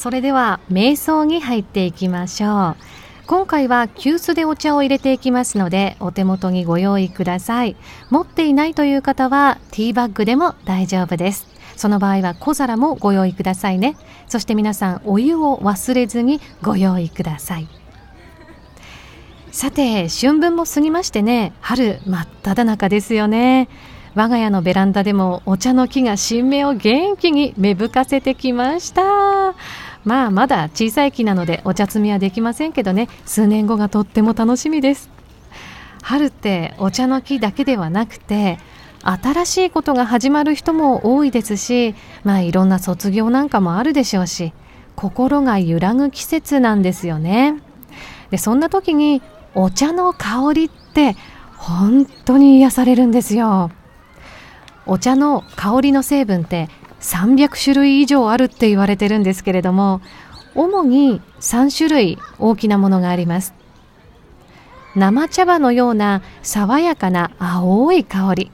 それでは瞑想に入っていきましょう。今回は急須でお茶を入れていきますのでお手元にご用意ください。持っていないという方はティーバッグでも大丈夫です。その場合は小皿もご用意くださいね。そして皆さんお湯を忘れずにご用意ください。さて春分も過ぎましてね春真っ只中ですよね。我が家のベランダでもお茶の木が新芽を元気に芽吹かせてきました。まあまだ小さい木なのでお茶摘みはできませんけどね。数年後がとっても楽しみです。春ってお茶の木だけではなくて新しいことが始まる人も多いですしまあいろんな卒業なんかもあるでしょうし心が揺らぐ季節なんですよね。でそんな時にお茶の香りって本当に癒されるんですよ。お茶の香りの成分って300種類以上あるって言われてるんですけれども主に3種類大きなものがあります。生茶葉のような爽やかな青い香り。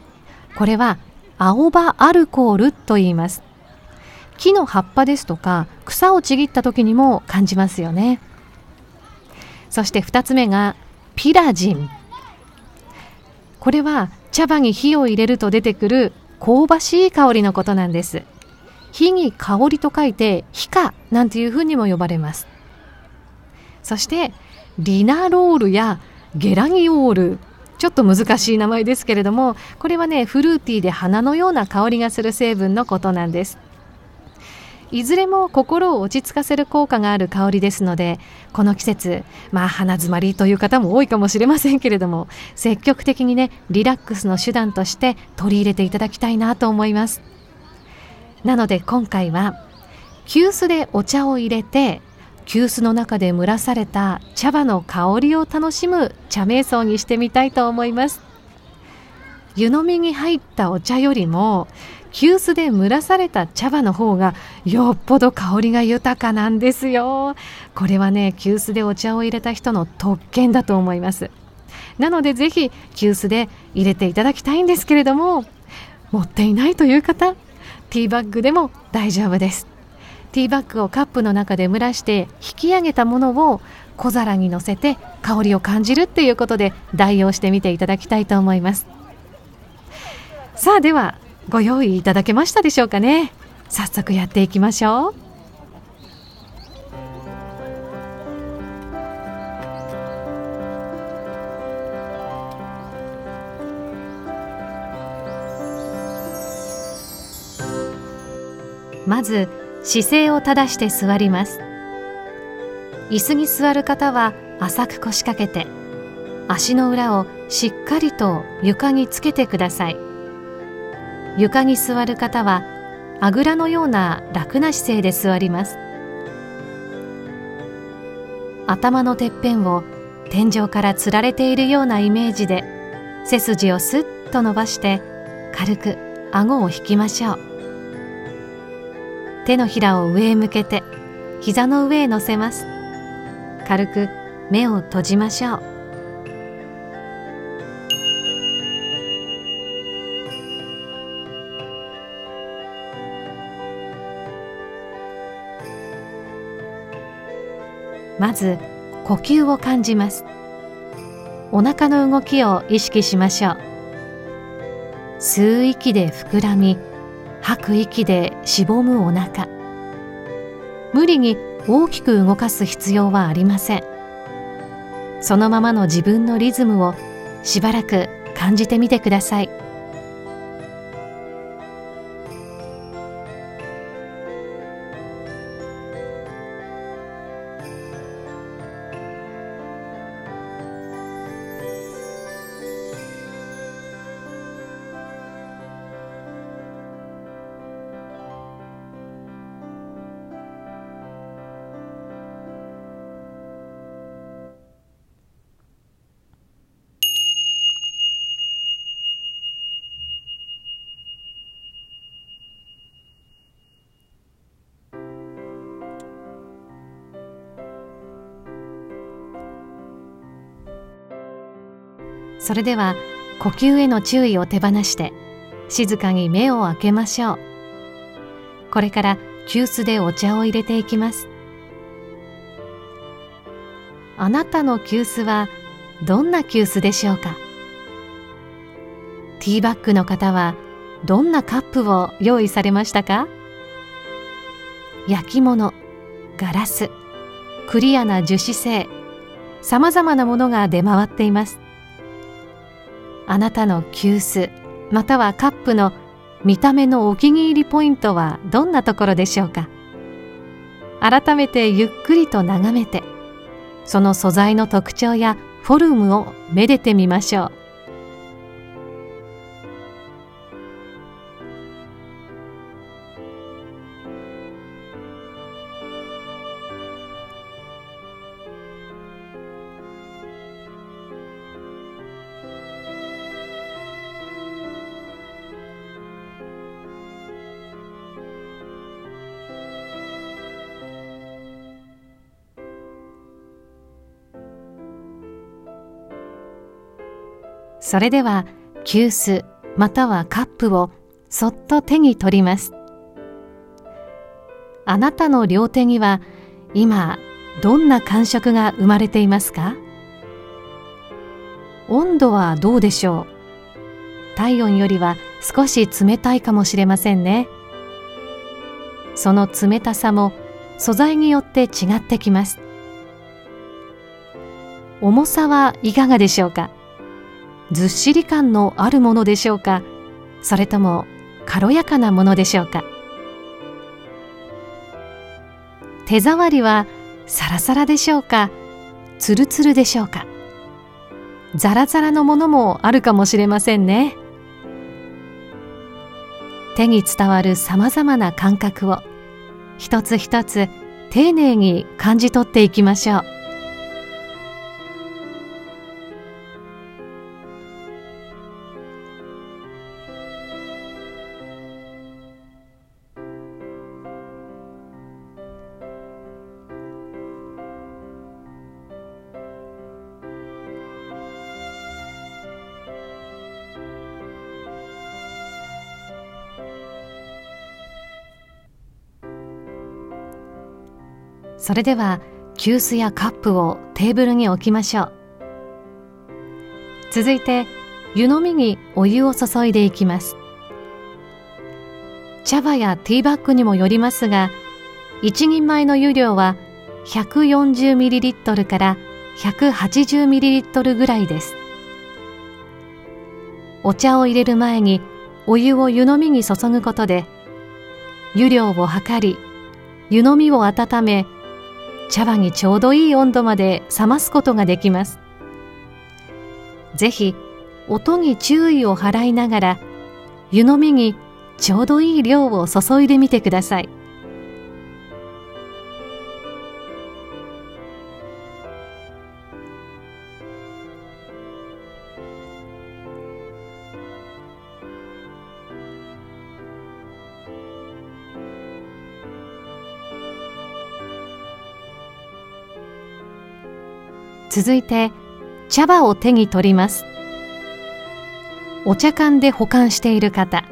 これは青葉アルコールと言います。木の葉っぱですとか草をちぎった時にも感じますよね。そして2つ目がピラジン。これは茶葉に火を入れると出てくる香ばしい香りのことなんです。火に香りと書いて火花なんていうふうにも呼ばれます。そしてリナロールやゲラギオール。ちょっと難しい名前ですけれどもこれはねフルーティーで花のような香りがする成分のことなんです。いずれも心を落ち着かせる効果がある香りですのでこの季節まあ鼻づまりという方も多いかもしれませんけれども積極的にねリラックスの手段として取り入れていただきたいなと思います。なので今回は急須でお茶を入れて急須の中で蒸らされた茶葉の香りを楽しむ茶瞑想にしてみたいと思います。湯飲みに入ったお茶よりも急須で蒸らされた茶葉の方がよっぽど香りが豊かなんですよ。これはね急須でお茶を入れた人の特権だと思います。なのでぜひ急須で入れていただきたいんですけれども持っていないという方ティーバッグでも大丈夫です。ティーバッグをカップの中で蒸らして引き上げたものを小皿にのせて香りを感じるっていうことで代用してみていただきたいと思います。さあではご用意いただけましたでしょうかね。早速やっていきましょう。まず姿勢を正して座ります。椅子に座る方は浅く腰掛けて足の裏をしっかりと床につけてください。床に座る方はあぐらのような楽な姿勢で座ります。頭のてっぺんを天井からつられているようなイメージで背筋をスッと伸ばして軽く顎を引きましょう。手のひらを上へ向けて膝の上へ乗せます。軽く目を閉じましょう。まず呼吸を感じます。お腹の動きを意識しましょう。吸う息で膨らみ吐く息でしぼむお腹。無理に大きく動かす必要はありません。そのままの自分のリズムをしばらく感じてみてください。それでは呼吸への注意を手放して静かに目を開けましょう。これから急須でお茶を入れていきます。あなたの急須はどんな急須でしょうか？ティーバッグの方はどんなカップを用意されましたか？焼き物ガラスクリアな樹脂製さまざまなものが出回っています。あなたの急須またはカップの見た目のお気に入りポイントはどんなところでしょうか？改めてゆっくりと眺めてその素材の特徴やフォルムをめでてみましょう。それでは急須またはカップをそっと手に取ります。あなたの両手には今どんな感触が生まれていますか？温度はどうでしょう？体温よりは少し冷たいかもしれませんね。その冷たさも素材によって違ってきます。重さはいかがでしょうか？ずっしり感のあるものでしょうか？それとも軽やかなものでしょうか？手触りはサラサラでしょうか？ツルツルでしょうか？ザラザラのものもあるかもしれませんね。手に伝わるさまざまな感覚を一つ一つ丁寧に感じ取っていきましょう。それでは急須やカップをテーブルに置きましょう。続いて湯飲みにお湯を注いでいきます。茶葉やティーバッグにもよりますが一人前の湯量は 140ml から 180ml ぐらいです。お茶を入れる前にお湯を湯飲みに注ぐことで湯量を測り湯飲みを温め茶葉にちょうどいい温度まで冷ますことができます。ぜひ音に注意を払いながら湯飲みにちょうどいい量を注いでみてください。続いて茶葉を手に取ります。お茶缶で保管している方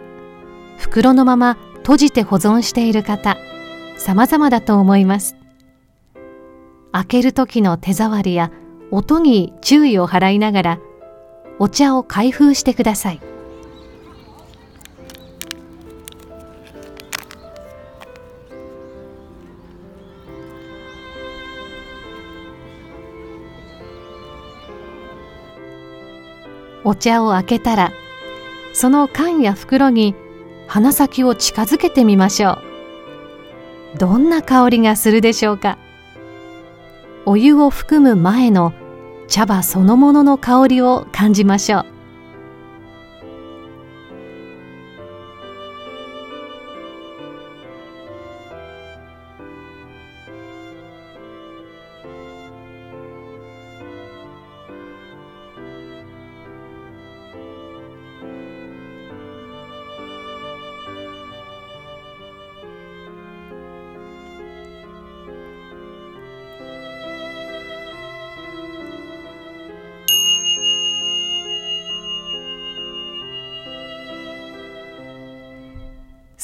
袋のまま閉じて保存している方様々だと思います。開ける時の手触りや音に注意を払いながらお茶を開封してください。お茶を開けたらその缶や袋に鼻先を近づけてみましょう。どんな香りがするでしょうか？お湯を含む前の茶葉そのものの香りを感じましょう。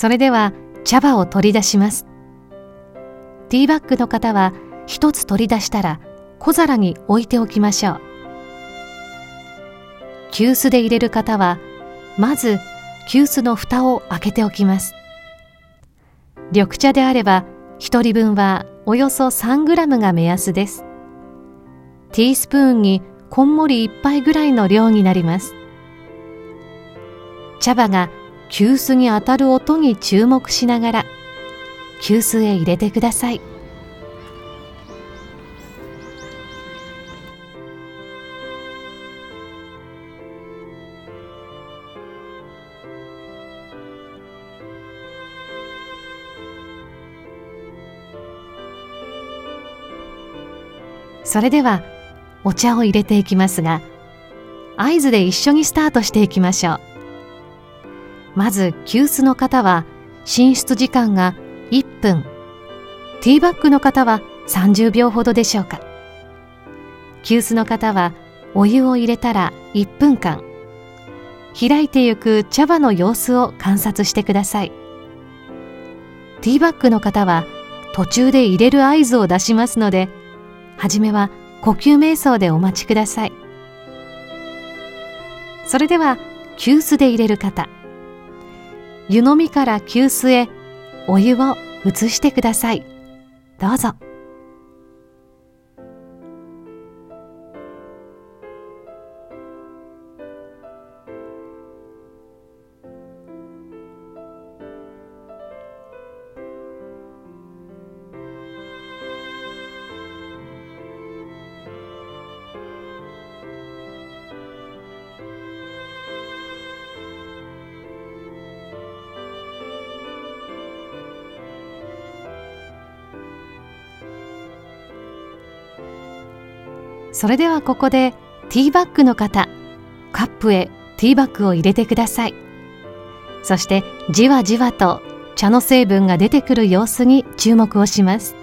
それでは茶葉を取り出します。ティーバッグの方は一つ取り出したら小皿に置いておきましょう。急須で入れる方はまず急須の蓋を開けておきます。緑茶であれば1人分はおよそ 3g が目安です。ティースプーンにこんもり1杯ぐらいの量になります。茶葉が急須に当たる音に注目しながら急須へ入れてください。それではお茶を入れていきますが合図で一緒にスタートしていきましょう。まず急須の方は進出時間が1分。ティーバッグの方は30秒ほどでしょうか。急須の方はお湯を入れたら1分間。開いてゆく茶葉の様子を観察してください。ティーバッグの方は途中で入れる合図を出しますのではじめは呼吸瞑想でお待ちください。それでは急須で入れる方。湯飲みから急須へお湯を移してくださいどうぞ。それではここでティーバッグの方カップへティーバッグを入れてください。そしてじわじわと茶の成分が出てくる様子に注目をします。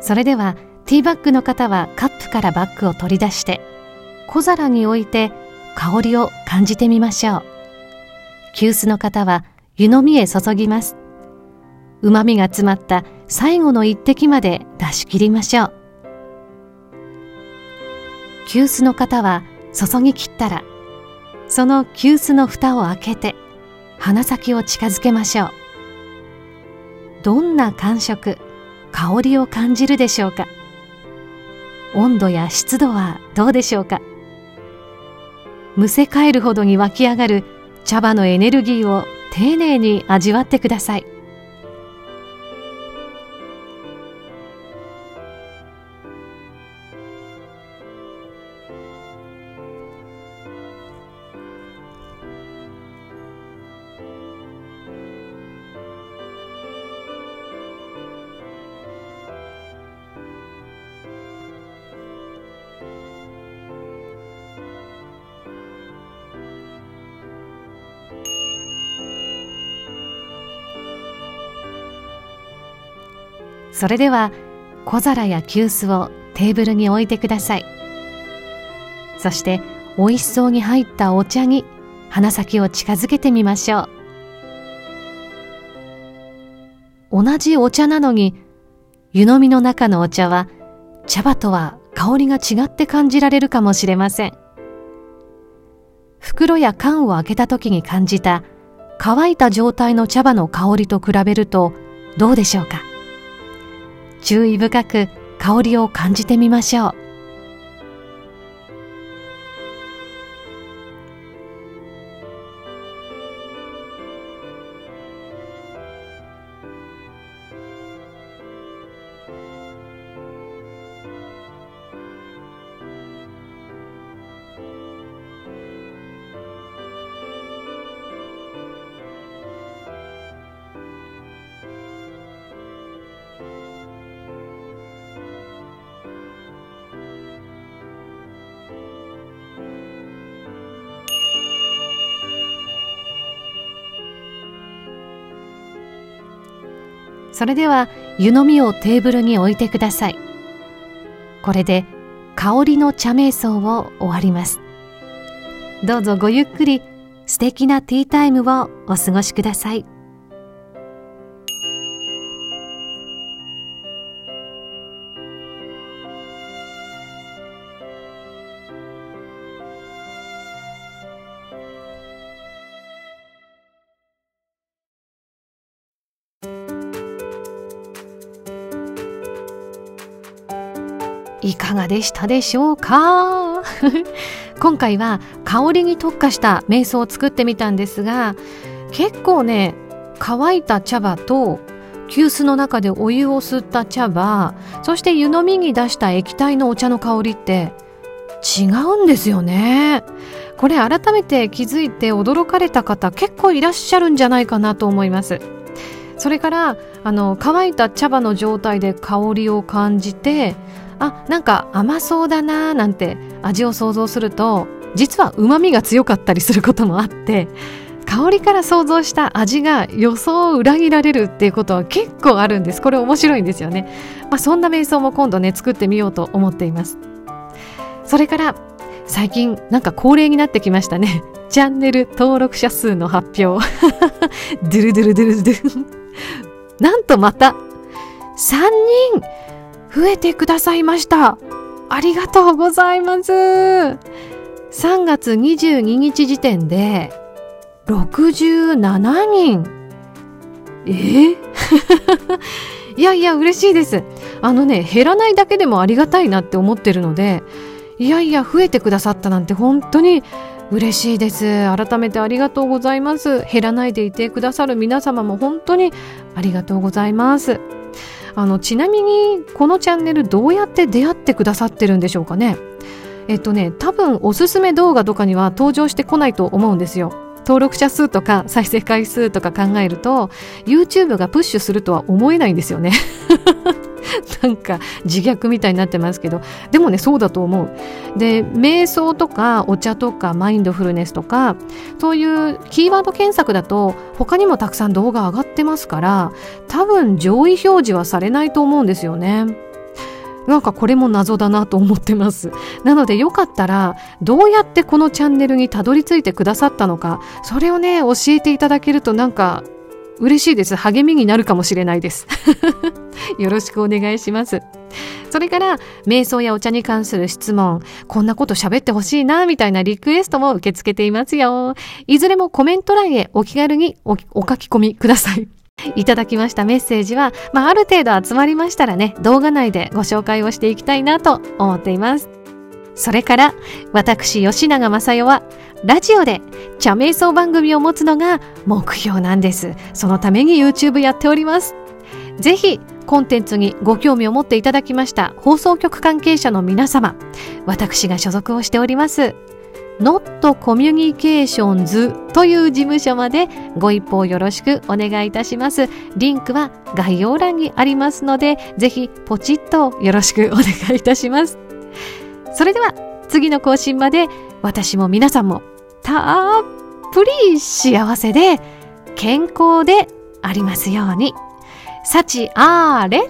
それではティーバッグの方はカップからバッグを取り出して小皿に置いて香りを感じてみましょう。急須の方は湯飲みへ注ぎます。旨味が詰まった最後の一滴まで出し切りましょう。急須の方は注ぎ切ったらその急須の蓋を開けて鼻先を近づけましょう。どんな感触香りを感じるでしょうか？温度や湿度はどうでしょうか？むせ返るほどに湧き上がる茶葉のエネルギーを丁寧に味わってください。それでは小皿や急須をテーブルに置いてください。そして美味しそうに入ったお茶に鼻先を近づけてみましょう。同じお茶なのに湯飲みの中のお茶は茶葉とは香りが違って感じられるかもしれません。袋や缶を開けた時に感じた乾いた状態の茶葉の香りと比べるとどうでしょうか？注意深く香りを感じてみましょう。それでは湯飲みをテーブルに置いてください。これで香りの茶瞑想を終わります。どうぞごゆっくり素敵なティータイムをお過ごしください。いかがでしたでしょうか？今回は香りに特化した瞑想を作ってみたんですが結構ね乾いた茶葉と急須の中でお湯を吸った茶葉そして湯飲みに出した液体のお茶の香りって違うんですよね。これ改めて気づいて驚かれた方結構いらっしゃるんじゃないかなと思います。それからあの乾いた茶葉の状態で香りを感じてあなんか甘そうだなーなんて味を想像すると実は旨味が強かったりすることもあって香りから想像した味が予想を裏切られるっていうことは結構あるんです。これ面白いんですよね、まあ、そんな瞑想も今度ね作ってみようと思っています。それから最近なんか恒例になってきましたね。チャンネル登録者数の発表。ドゥルドゥルドゥルドゥル。なんとまた3人増えてくださいました。ありがとうございます。3月22日時点で67人。え？ー、いやいや嬉しいです。あのね減らないだけでもありがたいなって思ってるのでいやいや増えてくださったなんて本当に嬉しいです。改めてありがとうございます。減らないでいてくださる皆様も本当にありがとうございます。あのちなみにこのチャンネルどうやって出会ってくださってるんでしょうかね？えっとね多分おすすめ動画とかには登場してこないと思うんですよ。登録者数とか再生回数とか考えると YouTube がプッシュするとは思えないんですよね。なんか自虐みたいになってますけどでもねそうだと思う。で瞑想とかお茶とかマインドフルネスとかそういうキーワード検索だと他にもたくさん動画上がってますから多分上位表示はされないと思うんですよね。なんかこれも謎だなと思ってます。なのでよかったらどうやってこのチャンネルにたどり着いてくださったのかそれをね教えていただけるとなんか嬉しいです。励みになるかもしれないです。よろしくお願いします。それから瞑想やお茶に関する質問。こんなこと喋ってほしいなみたいなリクエストも受け付けていますよ。いずれもコメント欄へお気軽にお書き込みください。いただきましたメッセージは、まあ、ある程度集まりましたらね動画内でご紹介をしていきたいなと思っています。それから私吉永正代はラジオで茶瞑想番組を持つのが目標なんです。そのために YouTube やっております。ぜひコンテンツにご興味を持っていただきました放送局関係者の皆様私が所属をしております Not Communications という事務所までご一報よろしくお願いいたします。リンクは概要欄にありますのでぜひポチッとよろしくお願いいたします。それでは次の更新まで私も皆さんもたっぷり幸せで健康でありますように。幸あれ